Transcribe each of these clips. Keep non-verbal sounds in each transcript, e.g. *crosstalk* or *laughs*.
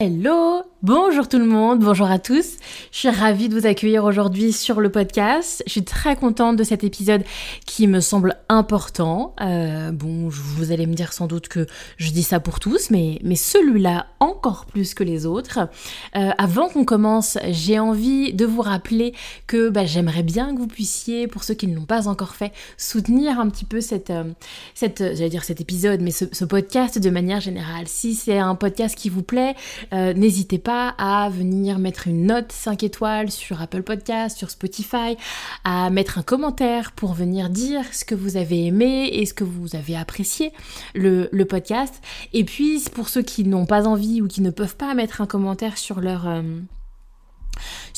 Hello Bonjour tout le monde, bonjour à tous. Je suis ravie de vous accueillir aujourd'hui sur le podcast. Je suis très contente de cet épisode qui me semble important. Euh, bon, vous allez me dire sans doute que je dis ça pour tous, mais, mais celui-là encore plus que les autres. Euh, avant qu'on commence, j'ai envie de vous rappeler que bah, j'aimerais bien que vous puissiez, pour ceux qui ne l'ont pas encore fait, soutenir un petit peu cette, euh, j'allais dire cet épisode, mais ce, podcast de manière générale. Si c'est un podcast qui vous plaît, n'hésitez pas à venir mettre une note 5 étoiles sur Apple Podcast, sur Spotify, à mettre un commentaire pour venir dire ce que vous avez aimé et ce que vous avez apprécié le, podcast. Et puis pour ceux qui n'ont pas envie ou qui ne peuvent pas mettre un commentaire sur leur... Euh,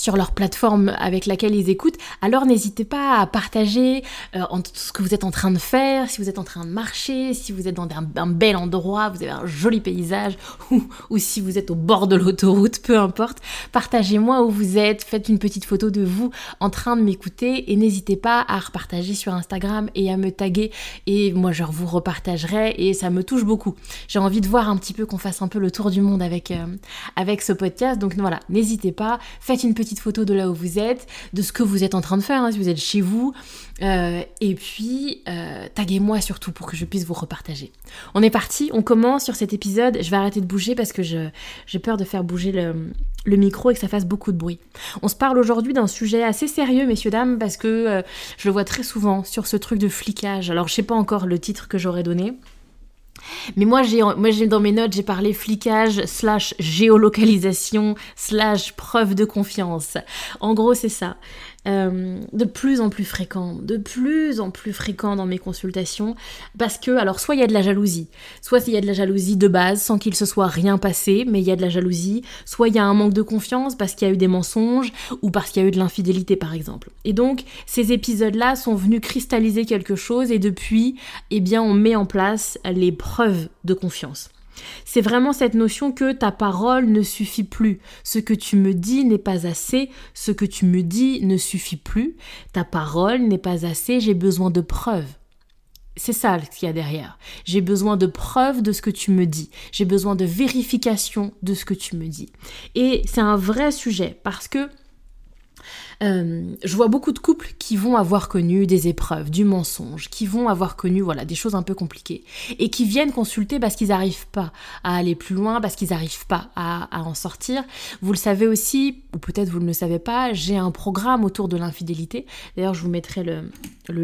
sur leur plateforme avec laquelle ils écoutent, alors n'hésitez pas à partager euh, ce que vous êtes en train de faire, si vous êtes en train de marcher, si vous êtes dans un, bel endroit, vous avez un joli paysage, *laughs* ou, si vous êtes au bord de l'autoroute, peu importe. Partagez-moi où vous êtes, faites une petite photo de vous en train de m'écouter et n'hésitez pas à repartager sur Instagram et à me taguer et moi je vous repartagerai et ça me touche beaucoup. J'ai envie de voir un petit peu qu'on fasse un peu le tour du monde avec, euh, avec ce podcast, donc voilà, n'hésitez pas, faites une petite photo de là où vous êtes, de ce que vous êtes en train de faire, hein, si vous êtes chez vous, euh, et puis euh, taguez-moi surtout pour que je puisse vous repartager. On est parti, on commence sur cet épisode, je vais arrêter de bouger parce que j'ai peur de faire bouger le, micro et que ça fasse beaucoup de bruit. On se parle aujourd'hui d'un sujet assez sérieux, messieurs, dames, parce que euh, je le vois très souvent sur ce truc de flicage. Alors je sais pas encore le titre que j'aurais donné. Mais moi, j'ai, dans mes notes, j'ai parlé flicage slash géolocalisation slash preuve de confiance. En gros, c'est ça. Euh, de plus en plus fréquent, de plus en plus fréquent dans mes consultations, parce que, alors, soit il y a de la jalousie, soit il y a de la jalousie de base, sans qu'il se soit rien passé, mais il y a de la jalousie, soit il y a un manque de confiance parce qu'il y a eu des mensonges, ou parce qu'il y a eu de l'infidélité, par exemple. Et donc, ces épisodes-là sont venus cristalliser quelque chose, et depuis, eh bien, on met en place les preuves de confiance. C'est vraiment cette notion que ta parole ne suffit plus. Ce que tu me dis n'est pas assez. Ce que tu me dis ne suffit plus. Ta parole n'est pas assez. J'ai besoin de preuves. C'est ça ce qu'il y a derrière. J'ai besoin de preuves de ce que tu me dis. J'ai besoin de vérification de ce que tu me dis. Et c'est un vrai sujet parce que euh, je vois beaucoup de couples qui vont avoir connu des épreuves, du mensonge, qui vont avoir connu voilà des choses un peu compliquées et qui viennent consulter parce qu'ils n'arrivent pas à aller plus loin, parce qu'ils n'arrivent pas à, en sortir. Vous le savez aussi, ou peut-être vous ne le savez pas, j'ai un programme autour de l'infidélité. D'ailleurs, je vous mettrai le,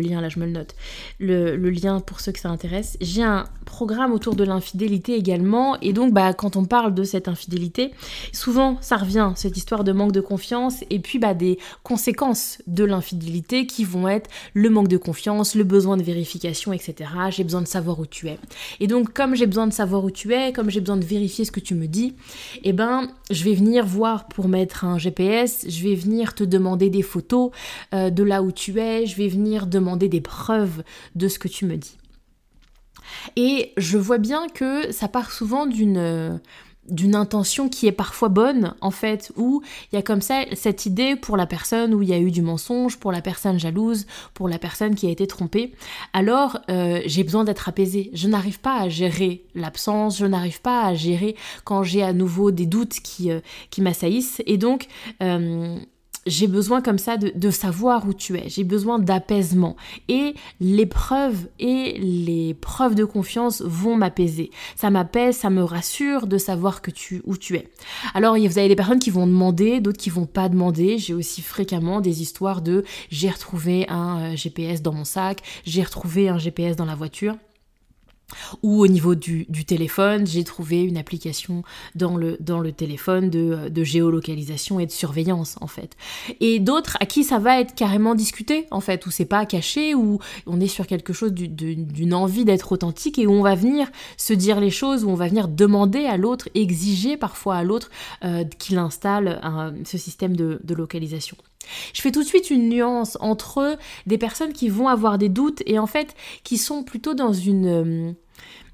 lien, là je me le note, le, le lien pour ceux que ça intéresse. J'ai un programme autour de l'infidélité également, et donc bah, quand on parle de cette infidélité, souvent ça revient, cette histoire de manque de confiance, et puis bah, des conséquences de l'infidélité qui vont être le manque de confiance, le besoin de vérification, etc. J'ai besoin de savoir où tu es. Et donc, comme j'ai besoin de savoir où tu es, comme j'ai besoin de vérifier ce que tu me dis, eh ben, je vais venir voir pour mettre un GPS, je vais venir te demander des photos euh, de là où tu es, je vais venir demander des preuves de ce que tu me dis. Et je vois bien que ça part souvent d'une d'une intention qui est parfois bonne en fait où il y a comme ça cette idée pour la personne où il y a eu du mensonge pour la personne jalouse pour la personne qui a été trompée. Alors euh, j'ai besoin d'être apaisée. Je n'arrive pas à gérer l'absence je n'arrive pas à gérer quand j'ai à nouveau des doutes qui, euh, qui m'assaillissent. Et donc euh, j'ai besoin comme ça de, savoir où tu es, j'ai besoin d'apaisement. Et les preuves et les preuves de confiance vont m'apaiser. Ça m'apaise, ça me rassure de savoir que tu, où tu es. Alors vous avez des personnes qui vont demander, d'autres qui vont pas demander. J'ai aussi fréquemment des histoires de j'ai retrouvé un euh, GPS dans mon sac, j'ai retrouvé un GPS dans la voiture. Ou au niveau du, téléphone, j'ai trouvé une application dans le, téléphone de, de, géolocalisation et de surveillance en fait. Et d'autres à qui ça va être carrément discuté en fait, où c'est pas caché, où on est sur quelque chose d'une envie d'être authentique et où on va venir se dire les choses, où on va venir demander à l'autre, exiger parfois à l'autre euh, qu'il installe ce système de localisation. Je fais tout de suite une nuance entre des personnes qui vont avoir des doutes et en fait qui sont plutôt dans une euh,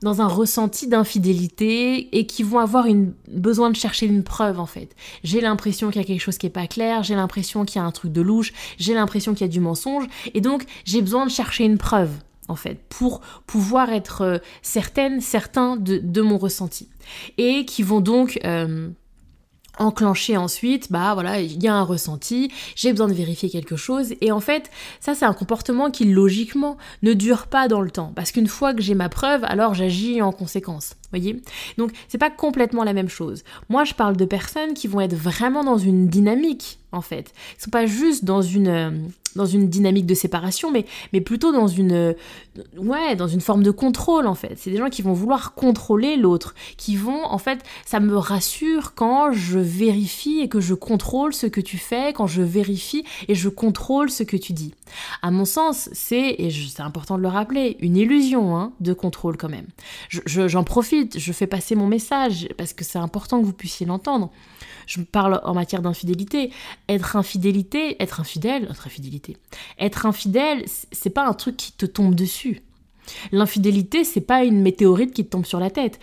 dans un ressenti d'infidélité et qui vont avoir une, besoin de chercher une preuve en fait. J'ai l'impression qu'il y a quelque chose qui est pas clair, j'ai l'impression qu'il y a un truc de louche, j'ai l'impression qu'il y a du mensonge et donc j'ai besoin de chercher une preuve en fait pour pouvoir être euh, certaine, certain de, mon ressenti et qui vont donc euh, enclencher ensuite, bah voilà, il y a un ressenti, j'ai besoin de vérifier quelque chose. Et en fait, ça c'est un comportement qui logiquement ne dure pas dans le temps. Parce qu'une fois que j'ai ma preuve, alors j'agis en conséquence. Voyez? Donc c'est pas complètement la même chose. Moi je parle de personnes qui vont être vraiment dans une dynamique en fait. Ils sont pas juste dans une euh, dans une dynamique de séparation, mais, mais plutôt dans une, euh, ouais, dans une forme de contrôle en fait. C'est des gens qui vont vouloir contrôler l'autre, qui vont en fait, ça me rassure quand je vérifie et que je contrôle ce que tu fais, quand je vérifie et je contrôle ce que tu dis. À mon sens, c'est, et c'est important de le rappeler, une illusion hein, de contrôle quand même. J'en profite, je fais passer mon message parce que c'est important que vous puissiez l'entendre je parle en matière d'infidélité. Être infidélité, être infidèle, être infidélité. Être infidèle, c'est pas un truc qui te tombe dessus. L'infidélité, c'est pas une météorite qui te tombe sur la tête.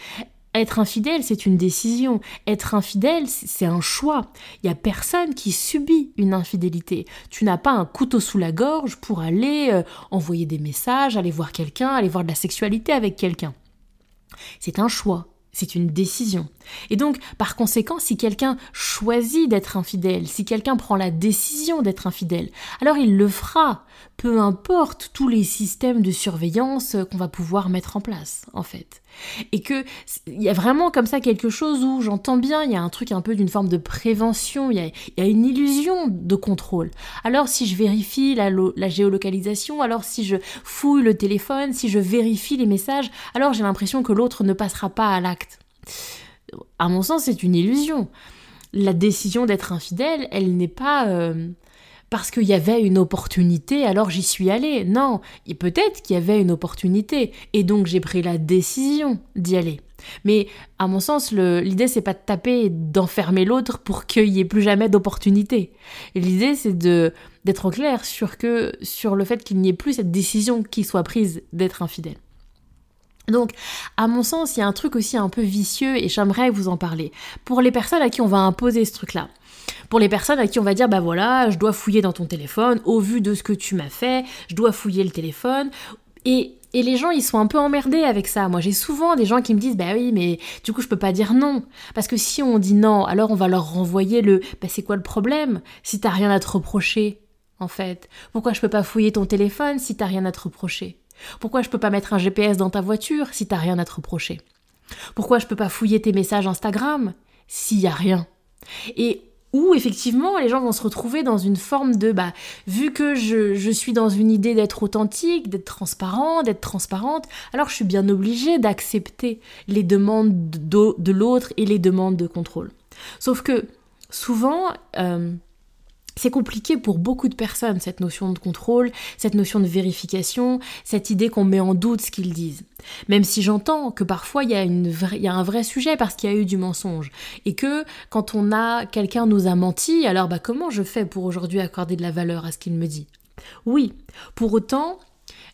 Être infidèle, c'est une décision. Être infidèle, c'est un choix. Il y a personne qui subit une infidélité. Tu n'as pas un couteau sous la gorge pour aller euh, envoyer des messages, aller voir quelqu'un, aller voir de la sexualité avec quelqu'un. C'est un choix. C'est une décision. Et donc, par conséquent, si quelqu'un choisit d'être infidèle, si quelqu'un prend la décision d'être infidèle, alors il le fera, peu importe tous les systèmes de surveillance qu'on va pouvoir mettre en place, en fait. Et que il y a vraiment comme ça quelque chose où j'entends bien, il y a un truc un peu d'une forme de prévention, il y, a, une illusion de contrôle. Alors si je vérifie la, géolocalisation, alors si je fouille le téléphone, si je vérifie les messages, alors j'ai l'impression que l'autre ne passera pas à l'acte. À mon sens, c'est une illusion. La décision d'être infidèle, elle n'est pas... Euh, parce qu'il y avait une opportunité, alors j'y suis allée. Non, et peut-être qu'il y avait une opportunité, et donc j'ai pris la décision d'y aller. Mais à mon sens, l'idée c'est pas de taper et d'enfermer l'autre pour qu'il n'y ait plus jamais d'opportunité. L'idée c'est de d'être clair sur que sur le fait qu'il n'y ait plus cette décision qui soit prise d'être infidèle. Donc, à mon sens, il y a un truc aussi un peu vicieux et j'aimerais vous en parler. Pour les personnes à qui on va imposer ce truc-là, pour les personnes à qui on va dire, bah voilà, je dois fouiller dans ton téléphone, au vu de ce que tu m'as fait, je dois fouiller le téléphone. Et, et les gens, ils sont un peu emmerdés avec ça. Moi, j'ai souvent des gens qui me disent, bah oui, mais du coup, je peux pas dire non. Parce que si on dit non, alors on va leur renvoyer le, bah c'est quoi le problème si t'as rien à te reprocher, en fait? Pourquoi je peux pas fouiller ton téléphone si t'as rien à te reprocher? Pourquoi je peux pas mettre un GPS dans ta voiture si t'as rien à te reprocher? Pourquoi je peux pas fouiller tes messages Instagram s'il y a rien? Et où effectivement les gens vont se retrouver dans une forme de bah vu que je, suis dans une idée d'être authentique, d'être transparent, d'être transparente, alors je suis bien obligée d'accepter les demandes de, de l'autre et les demandes de contrôle. Sauf que souvent euh, c'est compliqué pour beaucoup de personnes, cette notion de contrôle, cette notion de vérification, cette idée qu'on met en doute ce qu'ils disent. Même si j'entends que parfois il y, a un vrai sujet parce qu'il y a eu du mensonge. Et que quand on a quelqu'un nous a menti, alors bah comment je fais pour aujourd'hui accorder de la valeur à ce qu'il me dit? Oui, pour autant,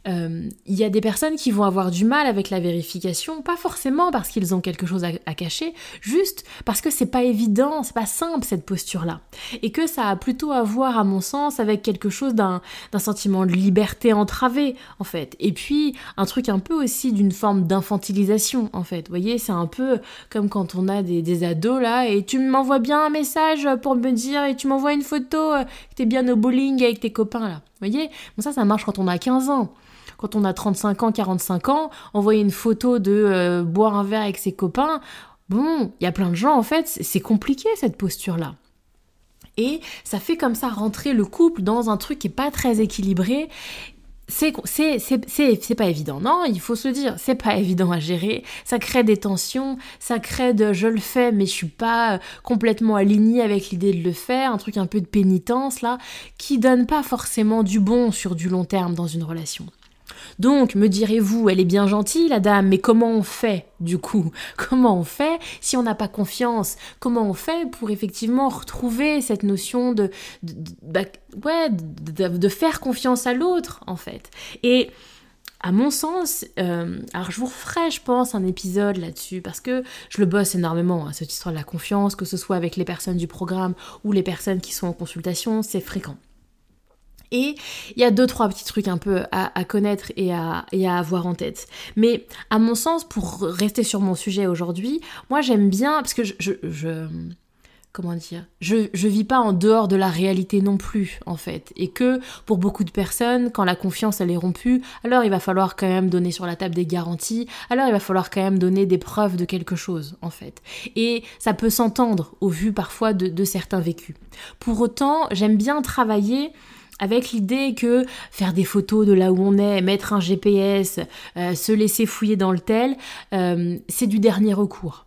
euh, il y a des personnes qui vont avoir du mal avec la vérification, pas forcément parce qu'ils ont quelque chose à, cacher, juste parce que c'est pas évident, c'est pas simple cette posture-là. Et que ça a plutôt à voir, à mon sens, avec quelque chose d'un sentiment de liberté entravée, en fait. Et puis, un truc un peu aussi d'une forme d'infantilisation, en fait. Vous voyez, c'est un peu comme quand on a des, des ados là, et tu m'envoies bien un message pour me dire, et tu m'envoies une photo euh, que t'es bien au bowling avec tes copains là. Vous voyez? Bon, ça, ça marche quand on a 15 ans quand on a 35 ans, 45 ans, envoyer une photo de euh, boire un verre avec ses copains, bon, il y a plein de gens, en fait, c'est compliqué cette posture-là. Et ça fait comme ça rentrer le couple dans un truc qui est pas très équilibré. C'est pas évident non? Il faut se dire c'est pas *laughs* évident à gérer. Ça crée des tensions ça crée de je le fais mais je suis pas complètement alignée avec l'idée de le faire. Un truc un peu de pénitence là qui donne pas forcément du bon sur du long terme dans une relation donc, me direz-vous, elle est bien gentille, la dame, mais comment on fait, du coup? Comment on fait si on n'a pas confiance Comment on fait pour effectivement retrouver cette notion de, bah, faire confiance à l'autre, en fait? Et à mon sens, euh, alors je vous referai, je pense, un épisode là-dessus, parce que je le bosse énormément, hein, cette histoire de la confiance, que ce soit avec les personnes du programme ou les personnes qui sont en consultation, c'est fréquent. Et il y a deux, trois petits trucs un peu à, connaître et à, avoir en tête. Mais à mon sens, pour rester sur mon sujet aujourd'hui, moi j'aime bien, parce que je, comment dire, je, je vis pas en dehors de la réalité non plus, en fait. Et que pour beaucoup de personnes, quand la confiance elle est rompue, alors il va falloir quand même donner sur la table des garanties, alors il va falloir quand même donner des preuves de quelque chose, en fait. Et ça peut s'entendre au vu parfois de certains vécus. Pour autant, j'aime bien travailler avec l'idée que faire des photos de là où on est, mettre un GPS, euh, se laisser fouiller dans le tel, euh, c'est du dernier recours.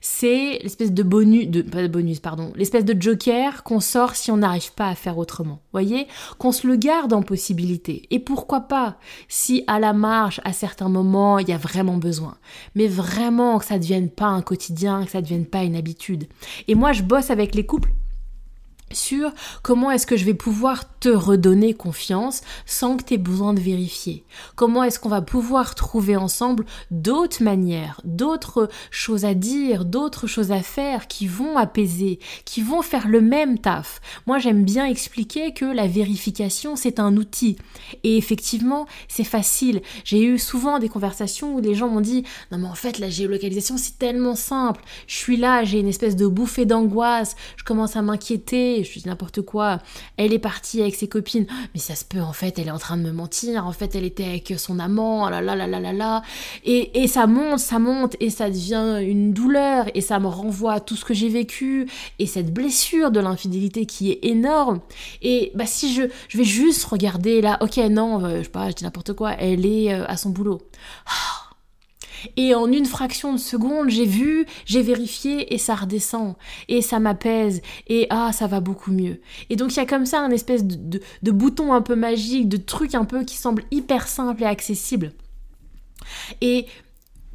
C'est l'espèce de bonus, pas de bonus, pardon, l'espèce de joker qu'on sort si on n'arrive pas à faire autrement. Voyez, qu'on se le garde en possibilité. Et pourquoi pas, si à la marge, à certains moments, il y a vraiment besoin. Mais vraiment que ça ne devienne pas un quotidien, que ça ne devienne pas une habitude. Et moi, je bosse avec les couples sur comment est-ce que je vais pouvoir te redonner confiance sans que tu aies besoin de vérifier. Comment est-ce qu'on va pouvoir trouver ensemble d'autres manières, d'autres choses à dire, d'autres choses à faire qui vont apaiser, qui vont faire le même taf. Moi, j'aime bien expliquer que la vérification, c'est un outil. Et effectivement, c'est facile. J'ai eu souvent des conversations où les gens m'ont dit "Non mais en fait, la géolocalisation, c'est tellement simple. Je suis là, j'ai une espèce de bouffée d'angoisse, je commence à m'inquiéter je dis n'importe quoi, elle est partie avec ses copines, mais ça se peut, en fait, elle est en train de me mentir, en fait, elle était avec son amant, là là là là là là, et, et ça monte, ça monte, et ça devient une douleur, et ça me renvoie à tout ce que j'ai vécu, et cette blessure de l'infidélité qui est énorme, et bah si je, je vais juste regarder là, ok, non, euh, je sais pas, je dis n'importe quoi, elle est euh, à son boulot. Oh, et en une fraction de seconde, j'ai vu, j'ai vérifié et ça redescend. Et ça m'apaise. Et ah, ça va beaucoup mieux. Et donc il y a comme ça un espèce de, de bouton un peu magique, de truc un peu qui semble hyper simple et accessible. Et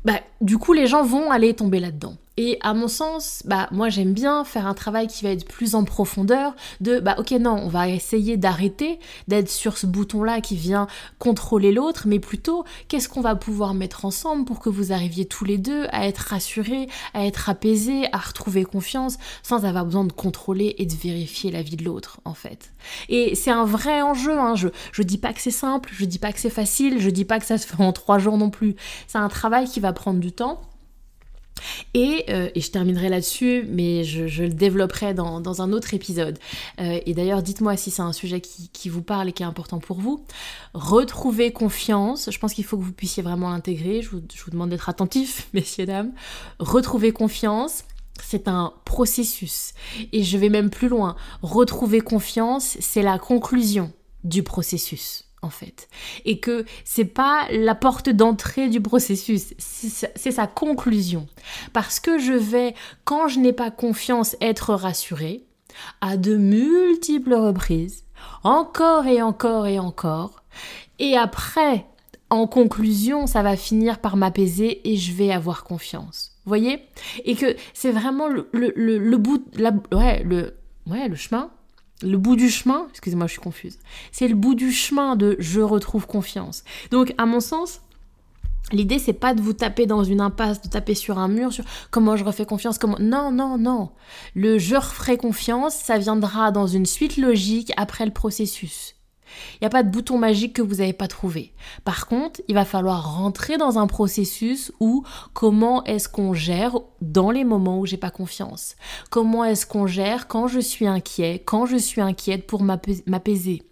bah, du coup, les gens vont aller tomber là-dedans. Et à mon sens, bah moi j'aime bien faire un travail qui va être plus en profondeur de bah ok non, on va essayer d'arrêter d'être sur ce bouton-là qui vient contrôler l'autre, mais plutôt qu'est-ce qu'on va pouvoir mettre ensemble pour que vous arriviez tous les deux à être rassurés, à être apaisés, à retrouver confiance sans avoir besoin de contrôler et de vérifier la vie de l'autre en fait. Et c'est un vrai enjeu, hein. je, je dis pas que c'est simple, je dis pas que c'est facile, je dis pas que ça se fait en trois jours non plus. C'est un travail qui va prendre du temps euh, et, je terminerai là-dessus, mais je, le développerai dans, un autre épisode. Euh, et d'ailleurs, dites-moi si c'est un sujet qui, vous parle et qui est important pour vous. Retrouver confiance, je pense qu'il faut que vous puissiez vraiment l'intégrer. Je vous, demande d'être attentif, *laughs* messieurs, dames. Retrouver confiance, c'est un processus. Et je vais même plus loin. Retrouver confiance, c'est la conclusion du processus en fait. Et que c'est pas la porte d'entrée du processus, c'est sa conclusion. Parce que je vais, quand je n'ai pas confiance, être rassurée, à de multiples reprises, encore et encore et encore, et après, en conclusion, ça va finir par m'apaiser et je vais avoir confiance. Voyez? Et que c'est vraiment le, le, le, bout, ouais, le, ouais, le chemin le bout du chemin, excusez-moi, je suis confuse. C'est le bout du chemin de je retrouve confiance. Donc, à mon sens, L'idée, c'est pas de vous taper dans une impasse, de taper sur un mur, sur comment je refais confiance, comment. Non, non, non. Le je referai confiance, ça viendra dans une suite logique après le processus. Il n'y a pas de bouton magique que vous n'avez pas trouvé. Par contre, il va falloir rentrer dans un processus où comment est-ce qu'on gère dans les moments où j'ai pas confiance? Comment est-ce qu'on gère quand je suis inquiet, quand je suis inquiète pour m'apaiser?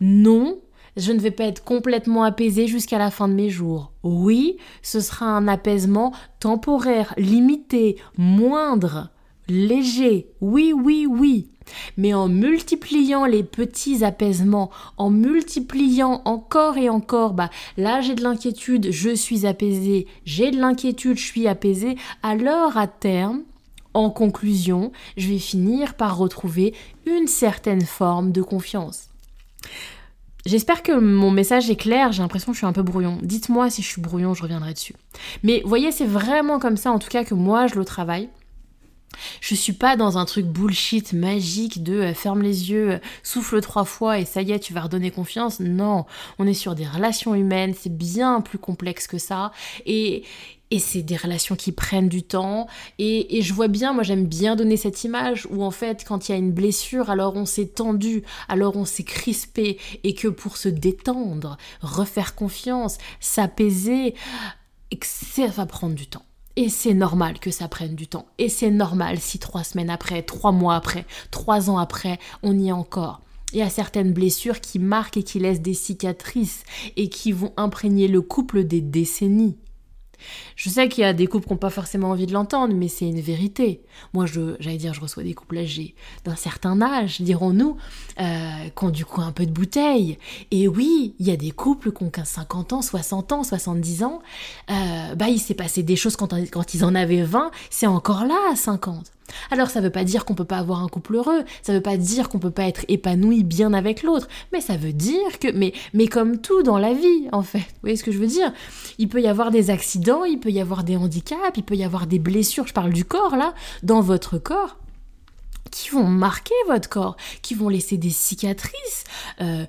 Non, je ne vais pas être complètement apaisée jusqu'à la fin de mes jours. Oui, ce sera un apaisement temporaire, limité, moindre, léger. Oui, oui, oui. Mais en multipliant les petits apaisements, en multipliant encore et encore, bah là j'ai de l'inquiétude, je suis apaisé, j'ai de l'inquiétude, je suis apaisé, alors à terme, en conclusion, je vais finir par retrouver une certaine forme de confiance. J'espère que mon message est clair, j'ai l'impression que je suis un peu brouillon. Dites-moi si je suis brouillon, je reviendrai dessus. Mais voyez, c'est vraiment comme ça en tout cas que moi je le travaille. Je suis pas dans un truc bullshit magique de euh, ferme les yeux, euh, souffle trois fois et ça y est, tu vas redonner confiance. Non, on est sur des relations humaines, c'est bien plus complexe que ça. Et, et c'est des relations qui prennent du temps. Et, et je vois bien, moi j'aime bien donner cette image où en fait quand il y a une blessure, alors on s'est tendu, alors on s'est crispé et que pour se détendre, refaire confiance, s'apaiser, ça va prendre du temps. Et c'est normal que ça prenne du temps. Et c'est normal si trois semaines après, trois mois après, trois ans après, on y est encore. Il y a certaines blessures qui marquent et qui laissent des cicatrices et qui vont imprégner le couple des décennies. Je sais qu'il y a des couples qui n'ont pas forcément envie de l'entendre, mais c'est une vérité. Moi, j'allais dire, je reçois des couples âgés d'un certain âge, dirons-nous, euh, qui ont du coup un peu de bouteille. Et oui, il y a des couples qui ont 50 ans, 60 ans, 70 ans. Euh, bah, il s'est passé des choses quand, quand ils en avaient 20, c'est encore là à 50. Alors ça veut pas dire qu'on peut pas avoir un couple heureux, ça veut pas dire qu'on peut pas être épanoui bien avec l'autre, mais ça veut dire que mais mais comme tout dans la vie en fait. Vous voyez ce que je veux dire? Il peut y avoir des accidents, il peut y avoir des handicaps, il peut y avoir des blessures, je parle du corps là, dans votre corps qui vont marquer votre corps, qui vont laisser des cicatrices euh,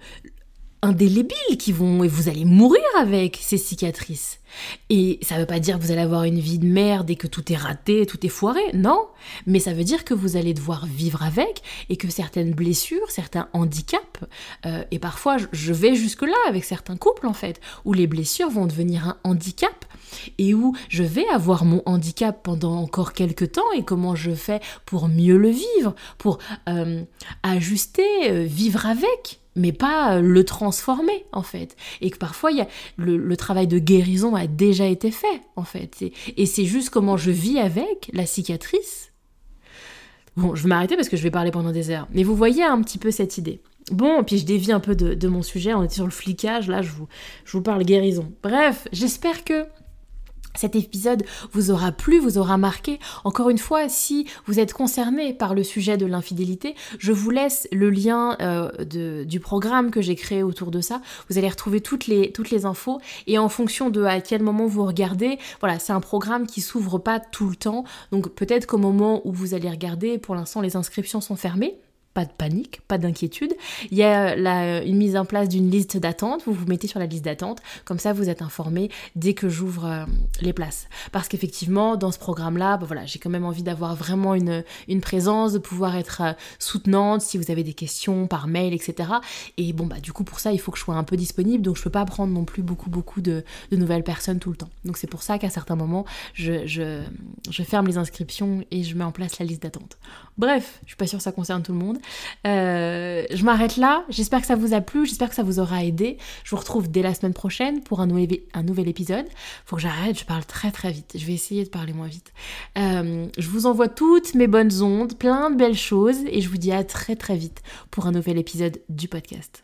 indélébiles, qui vont et vous allez mourir avec ces cicatrices. Et ça ne veut pas dire que vous allez avoir une vie de merde et que tout est raté, tout est foiré, non. Mais ça veut dire que vous allez devoir vivre avec et que certaines blessures, certains handicaps, euh, et parfois je vais jusque-là avec certains couples en fait, où les blessures vont devenir un handicap et où je vais avoir mon handicap pendant encore quelques temps et comment je fais pour mieux le vivre, pour euh, ajuster, euh, vivre avec mais pas euh, le transformer en fait. Et que parfois y a, le, travail de guérison a déjà été fait en fait. Et, c'est juste comment je vis avec la cicatrice. Bon, je vais m'arrêter parce que je vais parler pendant des heures. Mais vous voyez un petit peu cette idée. Bon, puis je dévie un peu de, de mon sujet, on était sur le flicage, là je vous, je vous parle guérison. Bref, j'espère que cet épisode vous aura plu, vous aura marqué. Encore une fois, si vous êtes concerné par le sujet de l'infidélité, je vous laisse le lien euh, du programme que j'ai créé autour de ça. Vous allez retrouver toutes les, toutes les infos et en fonction de à quel moment vous regardez, voilà, c'est un programme qui s'ouvre pas tout le temps. Donc peut-être qu'au moment où vous allez regarder, pour l'instant les inscriptions sont fermées pas de panique, pas d'inquiétude. Il y a la, une mise en place d'une liste d'attente. Vous vous mettez sur la liste d'attente. Comme ça, vous êtes informé dès que j'ouvre euh, les places. Parce qu'effectivement, dans ce programme-là, bah voilà, j'ai quand même envie d'avoir vraiment une, présence, de pouvoir être euh, soutenante si vous avez des questions par mail, etc. Et bon, bah du coup, pour ça, il faut que je sois un peu disponible. Donc, je peux pas prendre non plus beaucoup, beaucoup de, nouvelles personnes tout le temps. Donc, c'est pour ça qu'à certains moments, je, je, ferme les inscriptions et je mets en place la liste d'attente. Bref, je suis pas sûre que ça concerne tout le monde. Euh, je m'arrête là. J'espère que ça vous a plu. J'espère que ça vous aura aidé. Je vous retrouve dès la semaine prochaine pour un, nouvel, épisode. Faut que j'arrête. Je parle très très vite. Je vais essayer de parler moins vite. Euh, je vous envoie toutes mes bonnes ondes, plein de belles choses et je vous dis à très très vite pour un nouvel épisode du podcast.